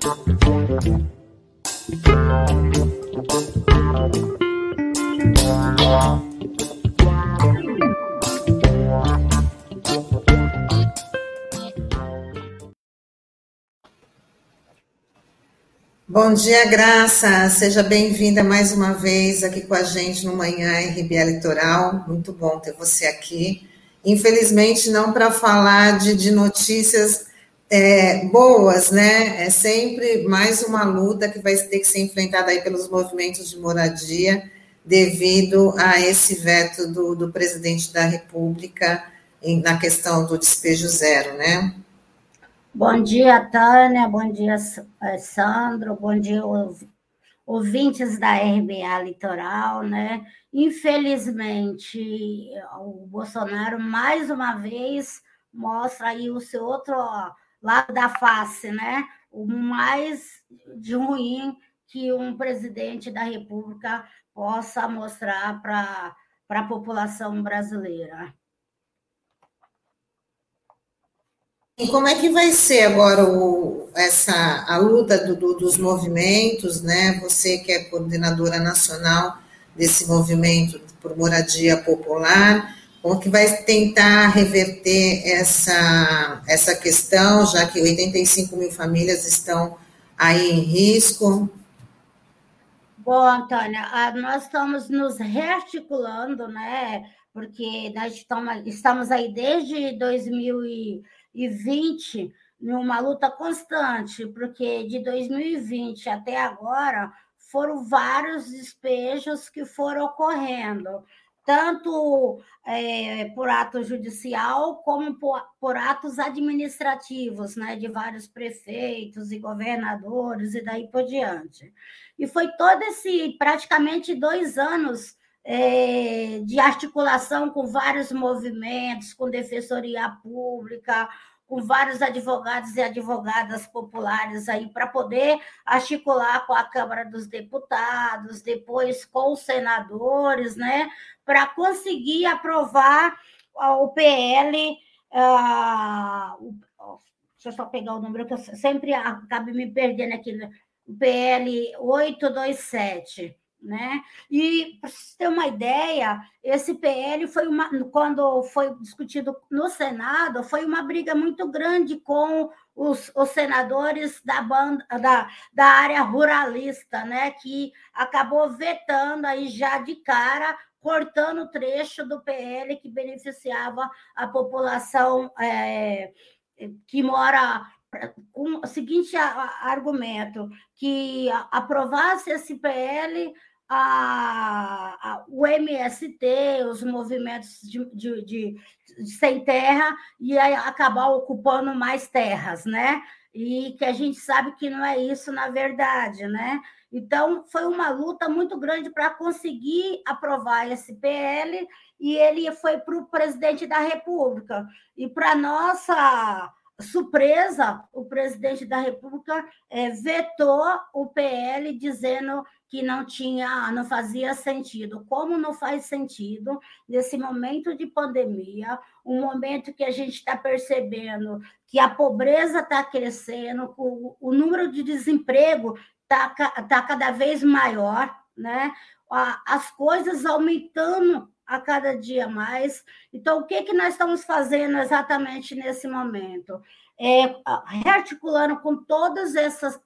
Bom dia, Graça. Seja bem-vinda mais uma vez aqui com a gente no Manhã RBA Litoral. Muito bom ter você aqui. Infelizmente, não para falar de, de notícias é, boas, né? É sempre mais uma luta que vai ter que ser enfrentada aí pelos movimentos de moradia devido a esse veto do, do presidente da República em, na questão do despejo zero, né? Bom dia, Tânia, bom dia, eh, Sandro, bom dia, ouvintes da RBA Litoral, né? Infelizmente, o Bolsonaro, mais uma vez, mostra aí o seu outro lado da face, né? O mais de ruim que um presidente da República possa mostrar para a população brasileira. E como é que vai ser agora o, essa, a luta do, do, dos movimentos, né? Você que é coordenadora nacional desse movimento por moradia popular, como que vai tentar reverter essa, essa questão, já que 85 mil famílias estão aí em risco? Bom, Antônia, nós estamos nos rearticulando, né? Porque nós estamos, aí desde 2000 e 2020 numa luta constante, porque de 2020 até agora foram vários despejos que foram ocorrendo, tanto é, por ato judicial como por, por, atos administrativos, né, de vários prefeitos e governadores e daí por diante. E foi todo esse praticamente dois anos é, de articulação com vários movimentos, com defensoria pública, com vários advogados e advogadas populares aí para poder articular com a Câmara dos Deputados, depois com os senadores, né, para conseguir aprovar o PL. Uh, deixa eu só pegar o número que eu sempre acabo me perdendo aqui, né, o PL 827 né? E para você ter uma ideia, esse PL foi uma quando foi discutido no Senado, foi uma briga muito grande com os, os senadores da banda da, da área ruralista, né? Que acabou vetando aí já de cara cortando o trecho do PL que beneficiava a população é, que mora com o seguinte argumento, que aprovasse esse PL, a, a, o MST, os movimentos de, de, de, de, sem terra, e acabar ocupando mais terras, né? E que a gente sabe que não é isso na verdade, né? Então, foi uma luta muito grande para conseguir aprovar esse PL, e ele foi para o presidente da República. E para nossa surpresa, o presidente da República é, vetou o PL, dizendo que não tinha, não fazia sentido. Como não faz sentido nesse momento de pandemia, um momento que a gente está percebendo que a pobreza está crescendo, o, o número de desemprego está tá cada vez maior, né? As coisas aumentando a cada dia mais. Então, o que, que nós estamos fazendo exatamente nesse momento? É, rearticulando com todas essas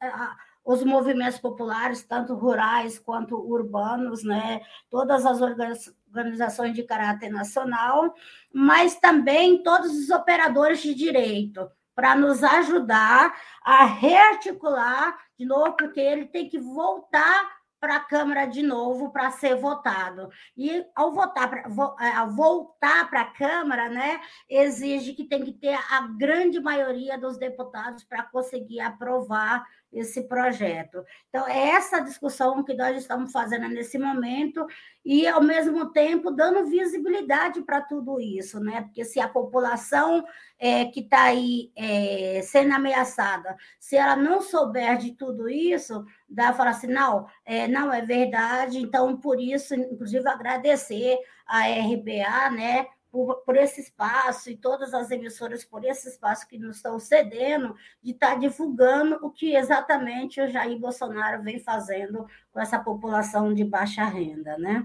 os movimentos populares, tanto rurais quanto urbanos, né? todas as organizações de caráter nacional, mas também todos os operadores de direito, para nos ajudar a rearticular de novo, porque ele tem que voltar para a Câmara de novo para ser votado. E ao votar pra, é, ao voltar para a Câmara, né, exige que tem que ter a grande maioria dos deputados para conseguir aprovar esse projeto. Então, é essa discussão que nós estamos fazendo nesse momento e, ao mesmo tempo, dando visibilidade para tudo isso, né? Porque se a população é, que está aí é, sendo ameaçada, se ela não souber de tudo isso, dá falar assim, não, é, não é verdade, então, por isso, inclusive, agradecer a RBA, né? Por, por, esse espaço e todas as emissoras por esse espaço que nos estão cedendo, de estar tá divulgando o que exatamente o Jair Bolsonaro vem fazendo com essa população de baixa renda, né?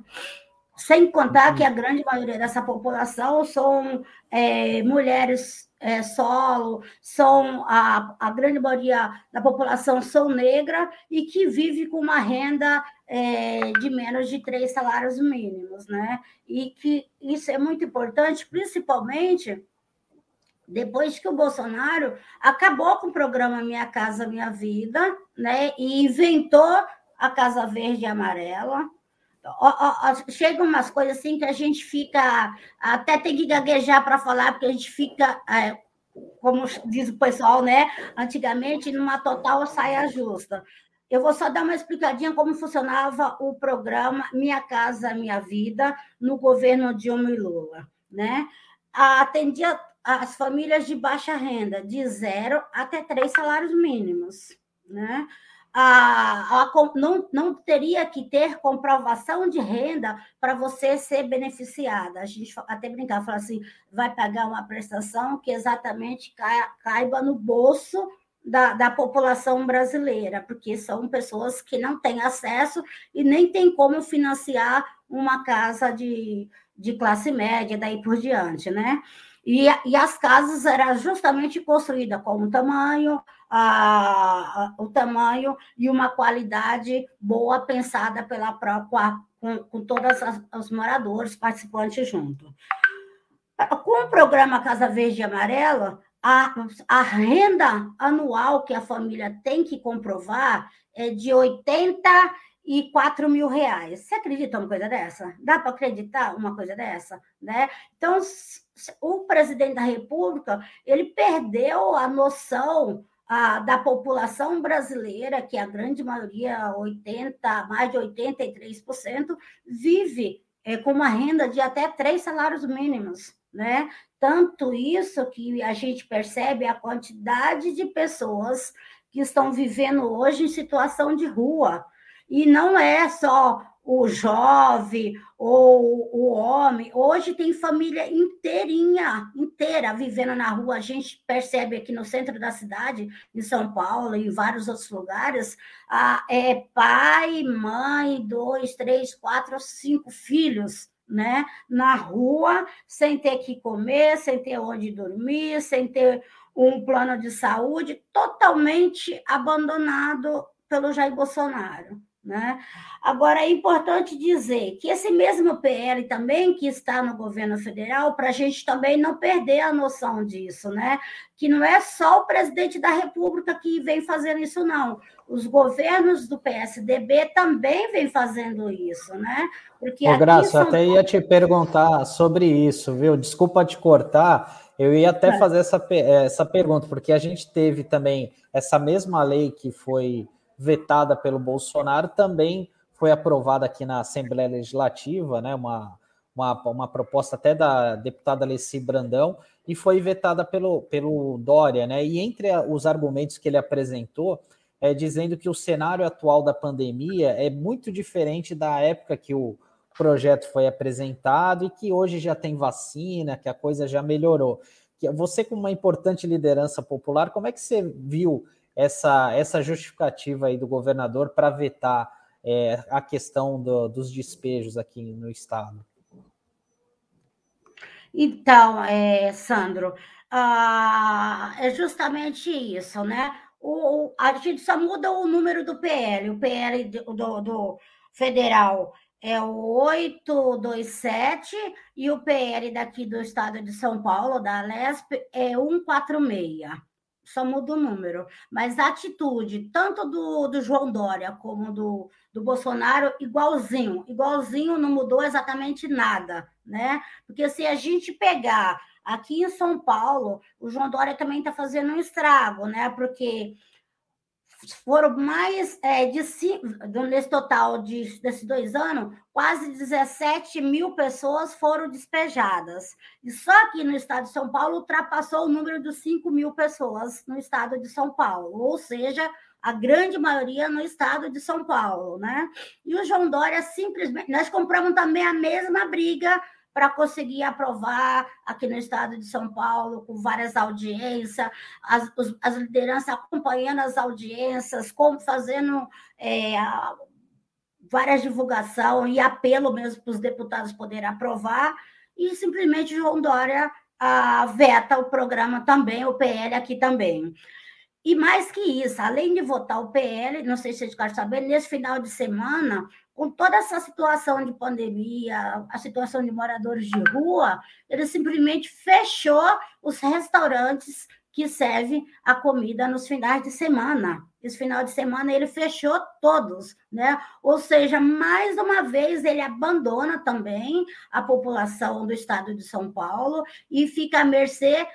Sem contar que a grande maioria dessa população são é, mulheres é, solo, são a, a grande maioria da população são negra e que vive com uma renda é, de menos de três salários mínimos, né? E que isso é muito importante, principalmente depois que o Bolsonaro acabou com o programa Minha Casa Minha Vida, né? E inventou a Casa Verde e Amarela, chega umas coisas assim que a gente fica até tem que gaguejar para falar, porque a gente fica, é, como diz o pessoal, né? Antigamente, numa total saia justa. Eu vou só dar uma explicadinha como funcionava o programa Minha Casa Minha Vida no governo Dilma e Lula, né? Atendia as famílias de baixa renda, de zero até três salários mínimos, né? A, a, não, não teria que ter comprovação de renda para você ser beneficiada. A gente até brincar, falar assim, vai pagar uma prestação que exatamente caiba no bolso da, da população brasileira, porque são pessoas que não têm acesso e nem tem como financiar uma casa de, de classe média, daí por diante, né? E, e as casas eram justamente construídas com o tamanho, a, o tamanho e uma qualidade boa pensada pela própria, com, com todos os moradores participantes junto. Com o programa Casa Verde e Amarela, a, a renda anual que a família tem que comprovar é de 84 mil reais. Você acredita uma coisa dessa? Dá para acreditar uma coisa dessa? Né? Então, o presidente da República ele perdeu a noção a, da população brasileira, que a grande maioria, 80, mais de 83%, vive é, com uma renda de até três salários mínimos, né? Tanto isso que a gente percebe a quantidade de pessoas que estão vivendo hoje em situação de rua. E não é só o jovem ou o homem. Hoje tem família inteirinha, inteira, vivendo na rua. A gente percebe aqui no centro da cidade, em São Paulo e em vários outros lugares, ah, é pai, mãe, dois, três, quatro, cinco filhos. Né, na rua, sem ter que comer, sem ter onde dormir, sem ter um plano de saúde, totalmente abandonado pelo Jair Bolsonaro. Né? Agora, é importante dizer que esse mesmo PL também, que está no governo federal, para a gente também não perder a noção disso, né? que não é só o presidente da República que vem fazendo isso, não. Os governos do PSDB também vêm fazendo isso, né? Porque Ô, Graça, eu até ia te perguntar sobre isso, viu? Desculpa te cortar, eu ia até é. fazer essa, essa pergunta, porque a gente teve também essa mesma lei que foi vetada pelo Bolsonaro, também foi aprovada aqui na Assembleia Legislativa, né, uma, uma, uma proposta até da deputada Alessi Brandão, e foi vetada pelo, pelo Dória. Né, e entre os argumentos que ele apresentou, é dizendo que o cenário atual da pandemia é muito diferente da época que o projeto foi apresentado e que hoje já tem vacina, que a coisa já melhorou. Você, como uma importante liderança popular, como é que você viu essa, essa justificativa aí do governador para vetar é, a questão do, dos despejos aqui no estado? Então, é, Sandro, ah, é justamente isso, né? O, a gente só muda o número do PL. O PL do, do federal é o 827 e o PL daqui do estado de São Paulo, da Lesp, é 146 só muda o número. Mas a atitude, tanto do, do João Dória como do, do Bolsonaro, igualzinho. Igualzinho, não mudou exatamente nada, né? Porque se a gente pegar aqui em São Paulo, o João Dória também está fazendo um estrago, né? Porque foram mais é, de cinco, nesse total de, desses dois anos, quase 17 mil pessoas foram despejadas. E só aqui no estado de São Paulo ultrapassou o número de 5 mil pessoas no estado de São Paulo, ou seja, a grande maioria no estado de São Paulo, né? E o João Dória simplesmente. Nós compramos também a mesma briga para conseguir aprovar aqui no estado de São Paulo, com várias audiências, as, as lideranças acompanhando as audiências, como fazendo é, várias divulgações e apelo mesmo para os deputados poderem aprovar, e simplesmente João Dória a, veta o programa também, o PL aqui também. E mais que isso, além de votar o PL, não sei se vocês querem saber, nesse final de semana, com toda essa situação de pandemia, a situação de moradores de rua, ele simplesmente fechou os restaurantes que servem a comida nos finais de semana. Esse final de semana ele fechou todos, né? Ou seja, mais uma vez ele abandona também a população do estado de São Paulo e fica à mercê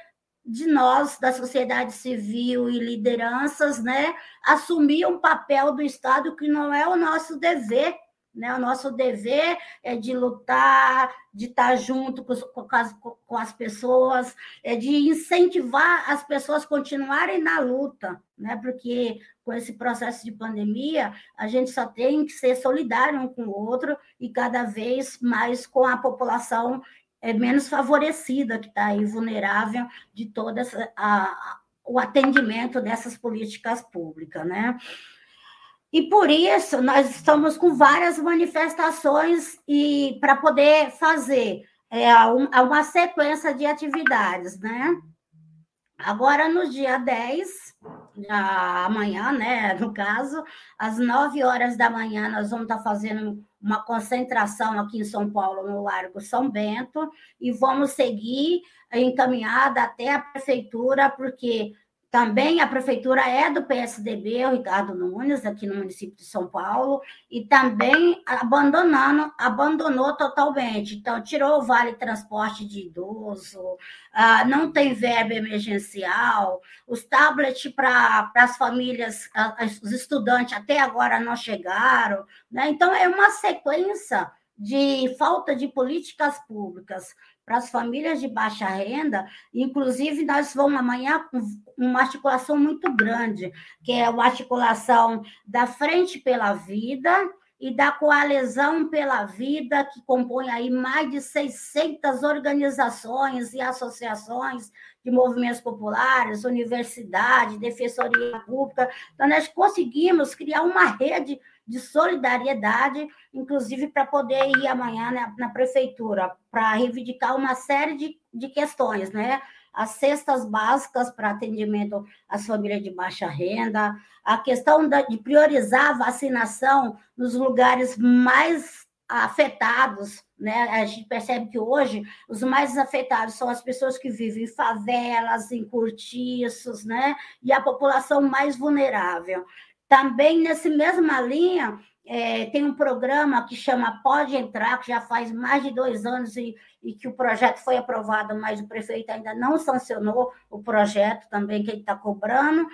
de nós, da sociedade civil e lideranças, né, assumir um papel do Estado que não é o nosso dever né? O nosso dever é de lutar, de estar junto com, com, as, com as pessoas, é de incentivar as pessoas a continuarem na luta, né? porque com esse processo de pandemia, a gente só tem que ser solidário um com o outro e cada vez mais com a população é, menos favorecida, que está aí vulnerável de todo a, o atendimento dessas políticas públicas. Né? E por isso nós estamos com várias manifestações e para poder fazer é, uma sequência de atividades, né? Agora, no dia 10, amanhã, né? No caso, às 9 horas da manhã, nós vamos estar fazendo uma concentração aqui em São Paulo, no Largo São Bento, e vamos seguir encaminhada até a prefeitura, porque também a prefeitura é do PSDB, o Ricardo Nunes, aqui no município de São Paulo, e também abandonando, abandonou totalmente. Então, tirou o Vale Transporte de Idoso, uh, não tem verba emergencial, os tablets para as famílias, uh, os estudantes até agora não chegaram. Né? Então, é uma sequência de falta de políticas públicas para as famílias de baixa renda, inclusive nós vamos amanhã com uma articulação muito grande, que é a articulação da Frente pela Vida e da Coalizão pela Vida, que compõe aí mais de 600 organizações e associações de movimentos populares, universidade, defensoria pública. Então, nós conseguimos criar uma rede de solidariedade, inclusive para poder ir amanhã na, na prefeitura, para reivindicar uma série de, de questões, né? As cestas básicas para atendimento às famílias de baixa renda, a questão da, de priorizar a vacinação nos lugares mais afetados, né? A gente percebe que hoje os mais afetados são as pessoas que vivem em favelas, em cortiços, né? E a população mais vulnerável. Também, nessa mesma linha, é, tem um programa que chama Pode Entrar, que já faz mais de dois anos e, e que o projeto foi aprovado, mas o prefeito ainda não sancionou o projeto também que ele está cobrando.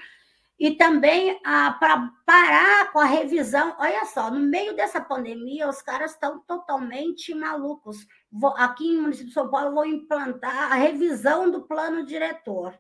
E também para parar com a revisão. Olha só, no meio dessa pandemia, os caras estão totalmente malucos. Vou, aqui no município de São Paulo, vou implantar a revisão do plano diretor.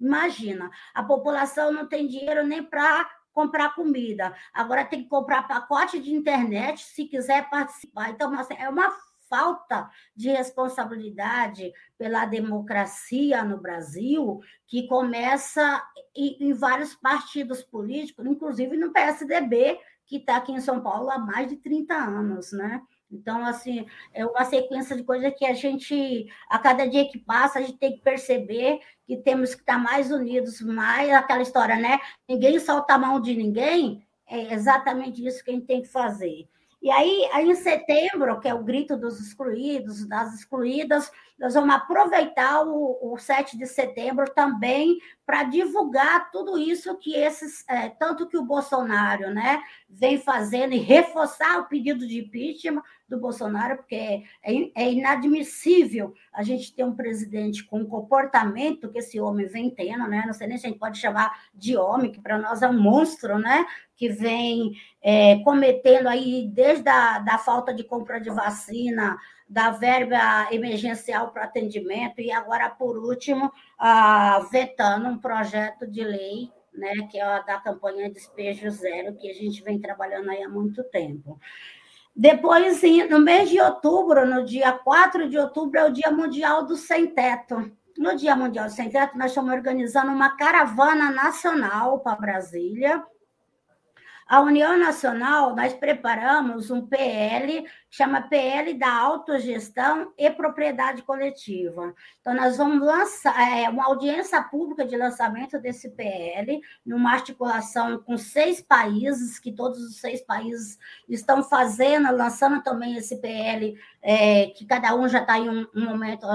Imagina, a população não tem dinheiro nem para comprar comida. Agora tem que comprar pacote de internet se quiser participar. Então, é uma falta de responsabilidade pela democracia no Brasil que começa em, vários partidos políticos, inclusive no PSDB, que está aqui em São Paulo há mais de 30 anos, né? Então, assim, é uma sequência de coisas que a gente, a cada dia que passa, a gente tem que perceber que temos que estar mais unidos, mais aquela história, né? Ninguém solta a mão de ninguém, é exatamente isso que a gente tem que fazer. E aí, aí, em setembro, que é o grito dos excluídos, das excluídas, nós vamos aproveitar o, o 7 de setembro também para divulgar tudo isso que esses, é, tanto que o Bolsonaro né, vem fazendo e reforçar o pedido de impeachment do Bolsonaro, porque é, é inadmissível a gente ter um presidente com o comportamento que esse homem vem tendo, né? Não sei nem se a gente pode chamar de homem, que para nós é um monstro, né? Que vem é, cometendo aí desde a da falta de compra de vacina, da verba emergencial para atendimento e agora, por último, ah, vetando um projeto de lei, né, que é a da campanha Despejo Zero, que a gente vem trabalhando aí há muito tempo. Depois, no mês de outubro, no dia 4 de outubro, é o Dia Mundial do Sem Teto. No Dia Mundial do Sem Teto, nós estamos organizando uma caravana nacional para Brasília, a União Nacional, nós preparamos um PL, chama PL da Autogestão e Propriedade Coletiva. Então, nós vamos lançar é, uma audiência pública de lançamento desse PL, numa articulação com seis países, que todos os seis países estão fazendo, lançando também esse PL, é, que cada um já está em um, um momento,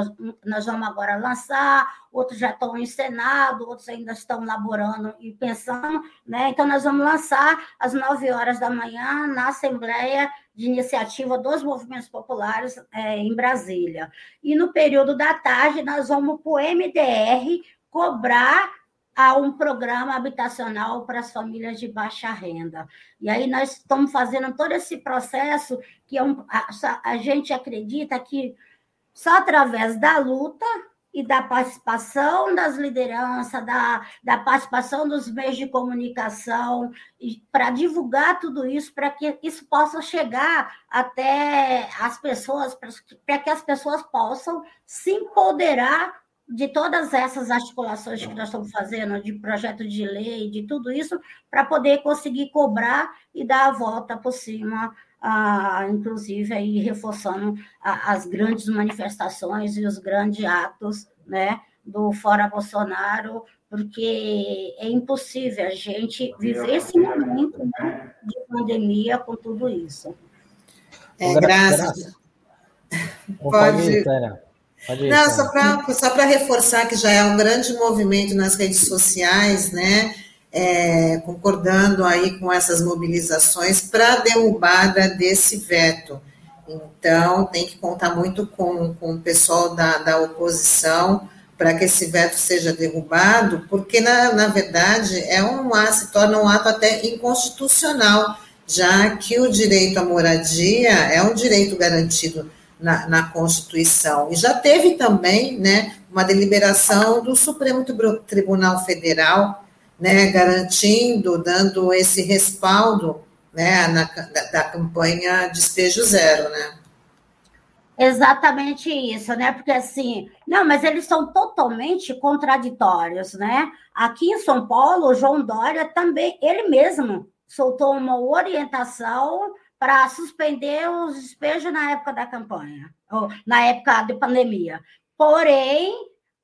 nós vamos agora lançar, outros já estão em Senado, outros ainda estão laborando e pensando, né? Então, nós vamos lançar às nove horas da manhã na Assembleia de Iniciativa dos Movimentos Populares é, em Brasília. E no período da tarde, nós vamos para o MDR cobrar a um programa habitacional para as famílias de baixa renda. E aí nós estamos fazendo todo esse processo que é um, a, a gente acredita que só através da luta e da participação das lideranças, da, da participação dos meios de comunicação, para divulgar tudo isso, para que isso possa chegar até as pessoas, para que as pessoas possam se empoderar de todas essas articulações que nós estamos fazendo, de projeto de lei, de tudo isso, para poder conseguir cobrar e dar a volta por cima ah, inclusive aí reforçando a, as grandes manifestações e os grandes atos né, do Fora Bolsonaro, porque é impossível a gente viver esse momento né, de pandemia com tudo isso. É, graças. Pode. Pode Não, só para só reforçar que já é um grande movimento nas redes sociais, né? É, concordando aí com essas mobilizações para derrubada desse veto. Então, tem que contar muito com, com o pessoal da, da oposição para que esse veto seja derrubado, porque, na, na verdade, é um, se torna um ato até inconstitucional, já que o direito à moradia é um direito garantido na, na Constituição. E já teve também né, uma deliberação do Supremo Tribunal Federal né, garantindo, dando esse respaldo né, na, da, da campanha Despejo Zero, né? Exatamente isso, né? Porque assim, não, mas eles são totalmente contraditórios, né? Aqui em São Paulo, o João Dória também, ele mesmo soltou uma orientação para suspender os despejos na época da campanha, ou na época de pandemia. Porém,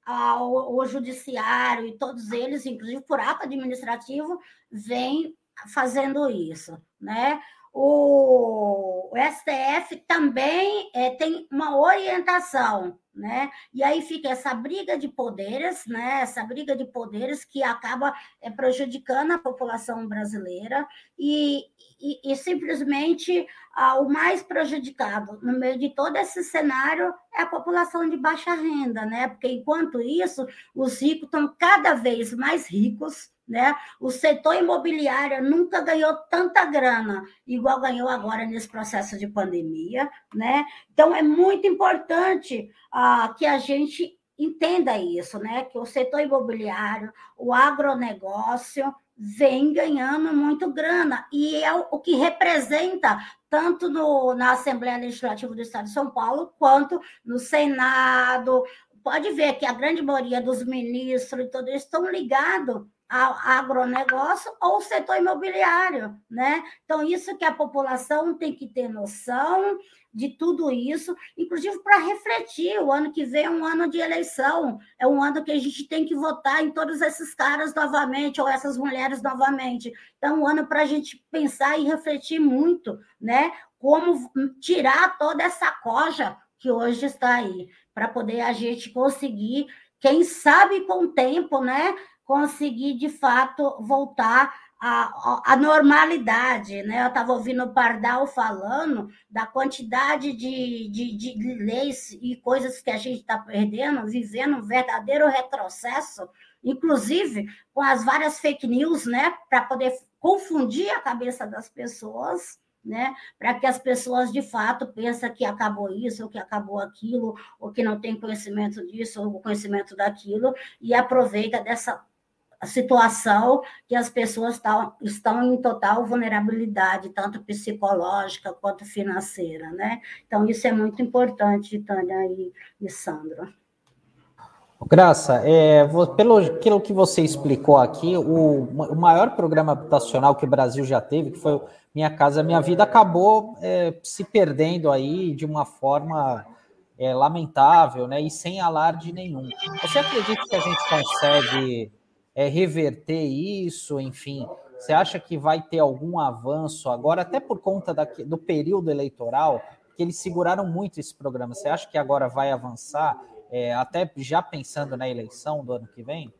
ao, o judiciário e todos eles, inclusive por ato administrativo, vem fazendo isso, né? O, STF também é, tem uma orientação, né? E aí fica essa briga de poderes, né? Essa briga de poderes que acaba é, prejudicando a população brasileira e, e, e simplesmente ah, o mais prejudicado no meio de todo esse cenário é a população de baixa renda, né? Porque enquanto isso, os ricos estão cada vez mais ricos, né? O setor imobiliário nunca ganhou tanta grana, igual ganhou agora nesse processo de pandemia. Né? Então, é muito importante ah, que a gente entenda isso, né? que o setor imobiliário, o agronegócio, vem ganhando muito grana, e é o que representa tanto no, na Assembleia Legislativa do Estado de São Paulo, quanto no Senado. Pode ver que a grande maioria dos ministros e tudo isso estão ligados ao agronegócio ou setor imobiliário, né? Então, isso que a população tem que ter noção de tudo isso, inclusive para refletir. O ano que vem é um ano de eleição, é um ano que a gente tem que votar em todos esses caras novamente, ou essas mulheres novamente. Então, é um ano para a gente pensar e refletir muito, né? Como tirar toda essa coja que hoje está aí, para poder a gente conseguir, quem sabe com o tempo, né? conseguir, de fato, voltar à, normalidade. Né? Eu estava ouvindo o Pardal falando da quantidade de, de, de leis e coisas que a gente está perdendo, vivendo um verdadeiro retrocesso, inclusive com as várias fake news, né? para poder confundir a cabeça das pessoas né? Para que as pessoas de fato pensem que acabou isso, ou que acabou aquilo, ou que não tem conhecimento disso, ou conhecimento daquilo, e aproveita dessa situação que as pessoas estão, em total vulnerabilidade, tanto psicológica quanto financeira, né? Então, isso é muito importante, Tânia e, e Sandra. Graça, é, pelo que você explicou aqui, o, o, maior programa habitacional que o Brasil já teve, que foi Minha Casa Minha Vida, acabou é, se perdendo aí de uma forma é, lamentável, né? E sem alarde nenhum. Você acredita que a gente consegue é, reverter isso? Enfim, você acha que vai ter algum avanço agora, até por conta da, do período eleitoral, que eles seguraram muito esse programa? Você acha que agora vai avançar? É, até já pensando na eleição do ano que vem?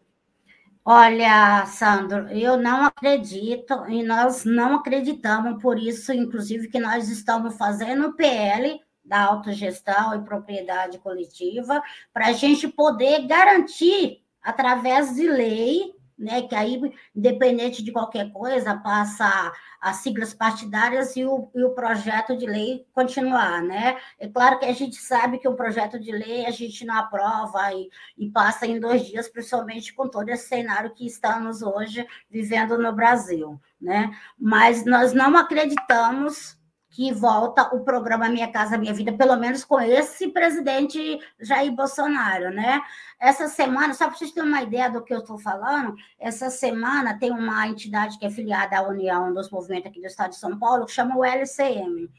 Olha, Sandro, eu não acredito e nós não acreditamos, por isso, inclusive, que nós estamos fazendo o PL da autogestão e propriedade coletiva, para a gente poder garantir, através de lei, né, que aí, independente de qualquer coisa, passa as siglas partidárias e o, e o projeto de lei continuar, né? É claro que a gente sabe que o projeto de lei a gente não aprova e, e passa em dois dias, principalmente com todo esse cenário que estamos hoje vivendo no Brasil, né? Mas nós não acreditamos que volta o programa Minha Casa Minha Vida, pelo menos com esse presidente Jair Bolsonaro, né? Essa semana, só para vocês terem uma ideia do que eu estou falando, essa semana tem uma entidade que é filiada à União dos Movimentos aqui do Estado de São Paulo, que chama o LCM.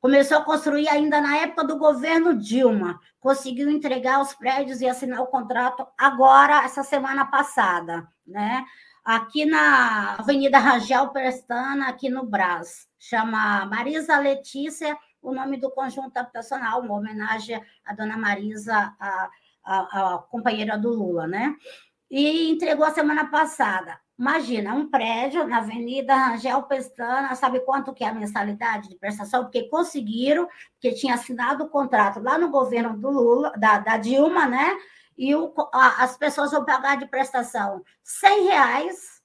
Começou a construir ainda na época do governo Dilma, conseguiu entregar os prédios e assinar o contrato agora, essa semana passada, né? Aqui na Avenida Rangel Pestana, aqui no Brás chama Marisa Letícia, o nome do conjunto habitacional, uma homenagem à dona Marisa, a, a, a companheira do Lula, né? E entregou a semana passada. Imagina, um prédio na Avenida Rangel Pestana, sabe quanto que é a mensalidade de prestação? Porque conseguiram, porque tinha assinado o contrato lá no governo do Lula, da, da Dilma, né? E o, a, as pessoas vão pagar de prestação 100 reais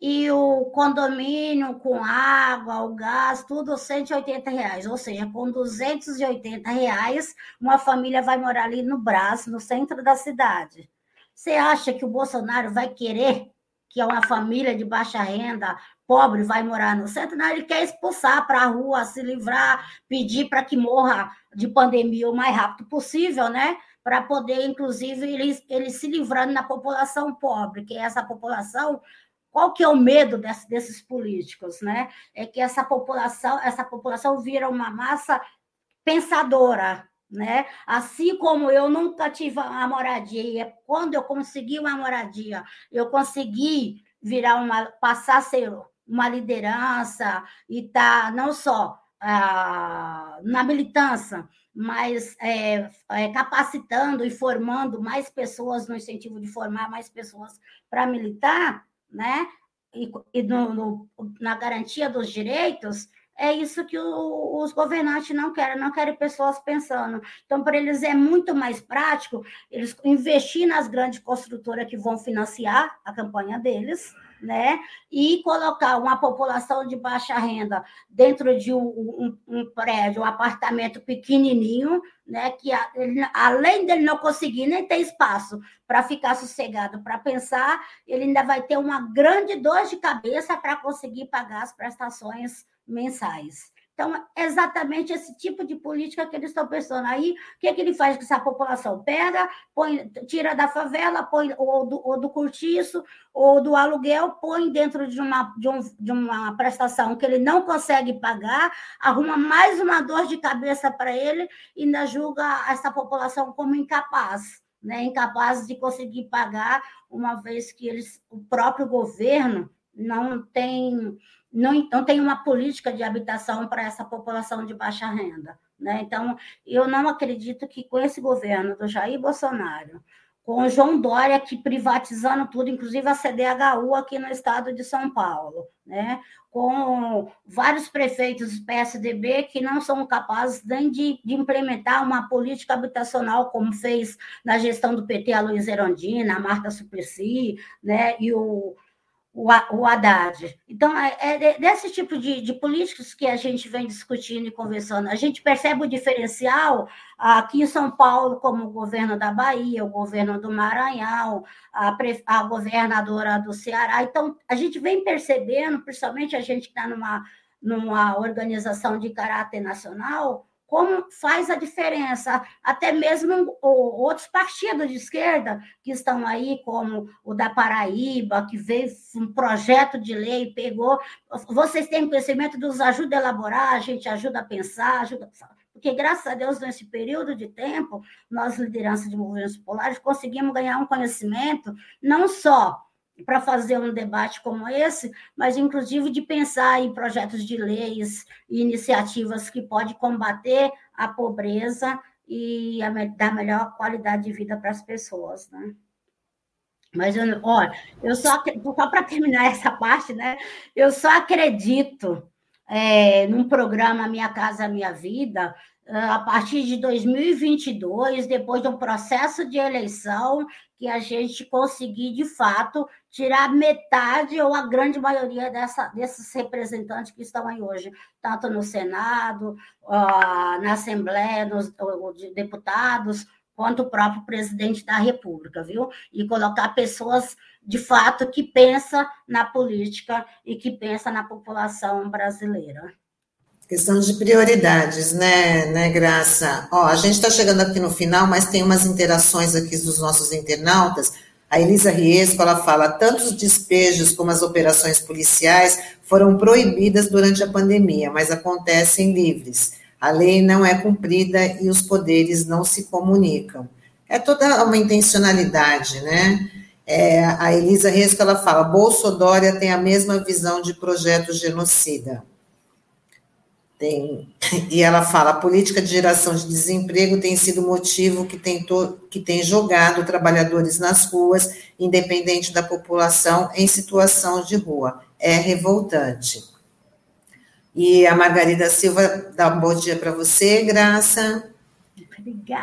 e o condomínio com água, o gás, tudo 180 reais. Ou seja, com 280 reais, uma família vai morar ali no Brás, no centro da cidade. Você acha que o Bolsonaro vai querer que uma família de baixa renda, pobre, vai morar no centro? Não, ele quer expulsar para a rua, se livrar, pedir para que morra de pandemia o mais rápido possível, né? Para poder, inclusive, ele, ele se livrando da população pobre, que é essa população qual que é o medo desse, desses políticos, né? É que essa população, essa população vira uma massa pensadora, né? Assim como eu nunca tive a moradia, quando eu consegui uma moradia, eu consegui virar uma, passar a ser uma liderança e tá não só ah, na militância, mas é, é, capacitando e formando mais pessoas no incentivo de formar mais pessoas para militar, né? E, e no, no, na garantia dos direitos, é isso que o, os governantes não querem, não querem pessoas pensando. Então, para eles é muito mais prático eles investir nas grandes construtoras que vão financiar a campanha deles, né? E colocar uma população de baixa renda dentro de um, um, um prédio, um apartamento pequenininho, né? Que ele, além dele não conseguir nem ter espaço para ficar sossegado, para pensar, ele ainda vai ter uma grande dor de cabeça para conseguir pagar as prestações mensais. Então, é exatamente esse tipo de política que eles estão pensando. Aí, o que, é que ele faz com essa população? Pega, põe, tira da favela, põe ou do, ou do cortiço, ou do aluguel, põe dentro de uma, de, um, de uma prestação que ele não consegue pagar, arruma mais uma dor de cabeça para ele e ainda julga essa população como incapaz. Né, incapaz de conseguir pagar, uma vez que eles, o próprio governo não tem não, não tem uma política de habitação para essa população de baixa renda. Né? Então, eu não acredito que com esse governo do Jair Bolsonaro, com o João Dória aqui privatizando tudo, inclusive a CDHU aqui no estado de São Paulo, né? com vários prefeitos do PSDB que não são capazes nem de, de, implementar uma política habitacional, como fez na gestão do PT a Luiz Erondina, a Marta Suplicy, né? e o o, Haddad. Então, é, é desse tipo de, de, políticos que a gente vem discutindo e conversando. A gente percebe o diferencial aqui em São Paulo, como o governo da Bahia, o governo do Maranhão, a, a governadora do Ceará. Então, a gente vem percebendo, principalmente a gente que está numa, numa organização de caráter nacional, como faz a diferença. Até mesmo outros partidos de esquerda que estão aí, como o da Paraíba, que veio um projeto de lei, pegou. Vocês têm conhecimento, nos ajuda a elaborar, a gente ajuda a pensar, ajuda porque, graças a Deus, nesse período de tempo, nós, liderança de movimentos populares, conseguimos ganhar um conhecimento não só para fazer um debate como esse, mas inclusive de pensar em projetos de leis e iniciativas que podem combater a pobreza e a, dar melhor qualidade de vida para as pessoas, né? Mas, eu, olha, eu só, só para terminar essa parte, né? Eu só acredito é, num programa Minha Casa Minha Vida, a partir de 2022, depois de um processo de eleição, que a gente conseguir, de fato, tirar metade ou a grande maioria dessa, desses representantes que estão aí hoje, tanto no Senado, na Assembleia, nos de deputados, quanto o próprio presidente da República, viu? E colocar pessoas, de fato, que pensam na política e que pensam na população brasileira. Questão de prioridades, né, né, Graça? Ó, a gente está chegando aqui no final, mas tem umas interações aqui dos nossos internautas. A Elisa Riesco, ela fala, tanto os despejos como as operações policiais foram proibidas durante a pandemia, mas acontecem livres. A lei não é cumprida e os poderes não se comunicam. É toda uma intencionalidade, né? É, a Elisa Riesco, ela fala, Bolsonaro tem a mesma visão de projeto genocida. Tem, e ela fala: a política de geração de desemprego tem sido motivo que tem, to, que tem jogado trabalhadores nas ruas, independente da população, em situação de rua. É revoltante. E a Margarida Silva dá um bom dia para você, Graça.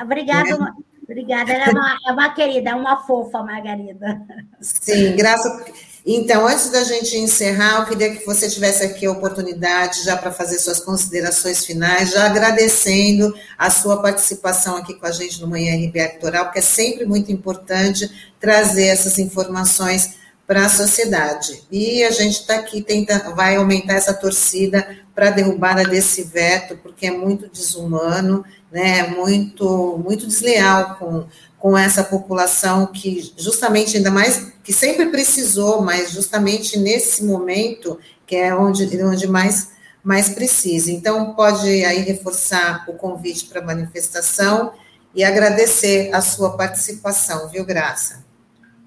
Obrigada, é. obrigada. Ela é uma, é uma querida, é uma fofa, Margarida. Sim, Graça. Então, antes da gente encerrar, eu queria que você tivesse aqui a oportunidade já para fazer suas considerações finais, já agradecendo a sua participação aqui com a gente no Manhã RBA Eleitoral, porque é sempre muito importante trazer essas informações para a sociedade. E a gente está aqui tentando, vai aumentar essa torcida para a derrubada desse veto, porque é muito desumano, né, muito, muito desleal com com essa população que justamente ainda mais que sempre precisou, mas justamente nesse momento que é onde onde mais mais precisa. Então pode aí reforçar o convite para manifestação e agradecer a sua participação, viu, Graça?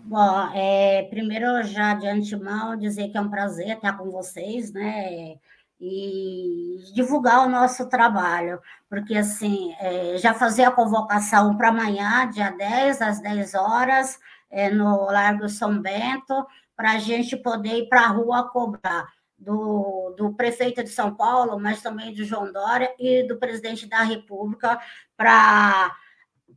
Bom, é, primeiro já de antemão dizer que é um prazer estar com vocês, né? E divulgar o nosso trabalho, porque assim, é, já fazer a convocação para amanhã, dia 10, às 10 horas, é, no Largo São Bento, para a gente poder ir para a rua cobrar do, do prefeito de São Paulo, mas também de João Dória e do presidente da República, para,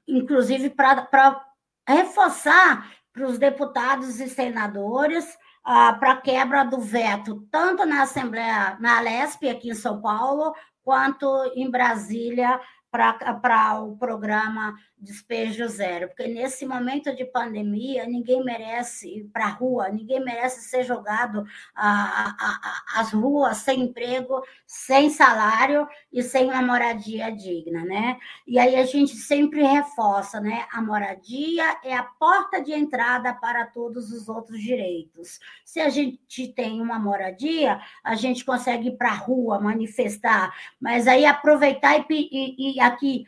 inclusive, para reforçar para os deputados e senadores ah, para quebra do veto, tanto na Assembleia, na Lesp, aqui em São Paulo, quanto em Brasília, para o programa Despejo Zero, porque nesse momento de pandemia, ninguém merece ir para a rua, ninguém merece ser jogado às ruas sem emprego, sem salário e sem uma moradia digna, né? E aí a gente sempre reforça, né? A moradia é a porta de entrada para todos os outros direitos. Se a gente tem uma moradia, a gente consegue ir para a rua, manifestar, mas aí aproveitar e, e, e aqui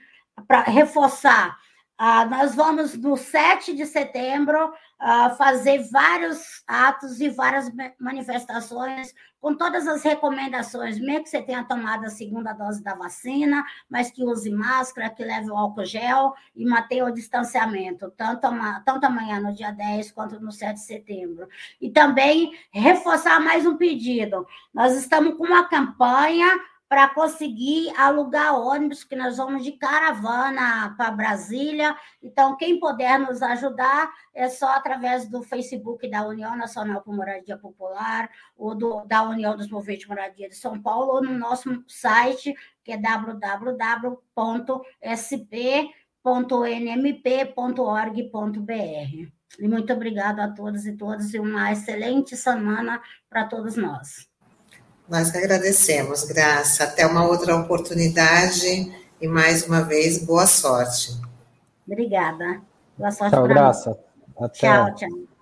para reforçar. Ah, nós vamos, no 7 de setembro, ah, fazer vários atos e várias manifestações com todas as recomendações, mesmo que você tenha tomado a segunda dose da vacina, mas que use máscara, que leve o álcool gel e mantenha o distanciamento, tanto, tanto amanhã, no dia 10, quanto no 7 de setembro. E também reforçar mais um pedido. Nós estamos com uma campanha para conseguir alugar ônibus, que nós vamos de caravana para Brasília. Então, quem puder nos ajudar, é só através do Facebook da União Nacional por Moradia Popular, ou do, da União dos Movimentos de Moradia de São Paulo, ou no nosso site, que é www.sp.nmp.org.br. E muito obrigado a todos e todas, e uma excelente semana para todos nós. Nós que agradecemos, Graça. Até uma outra oportunidade e mais uma vez, boa sorte. Obrigada. Boa sorte. Tchau, Graça. Até. Tchau, tchau.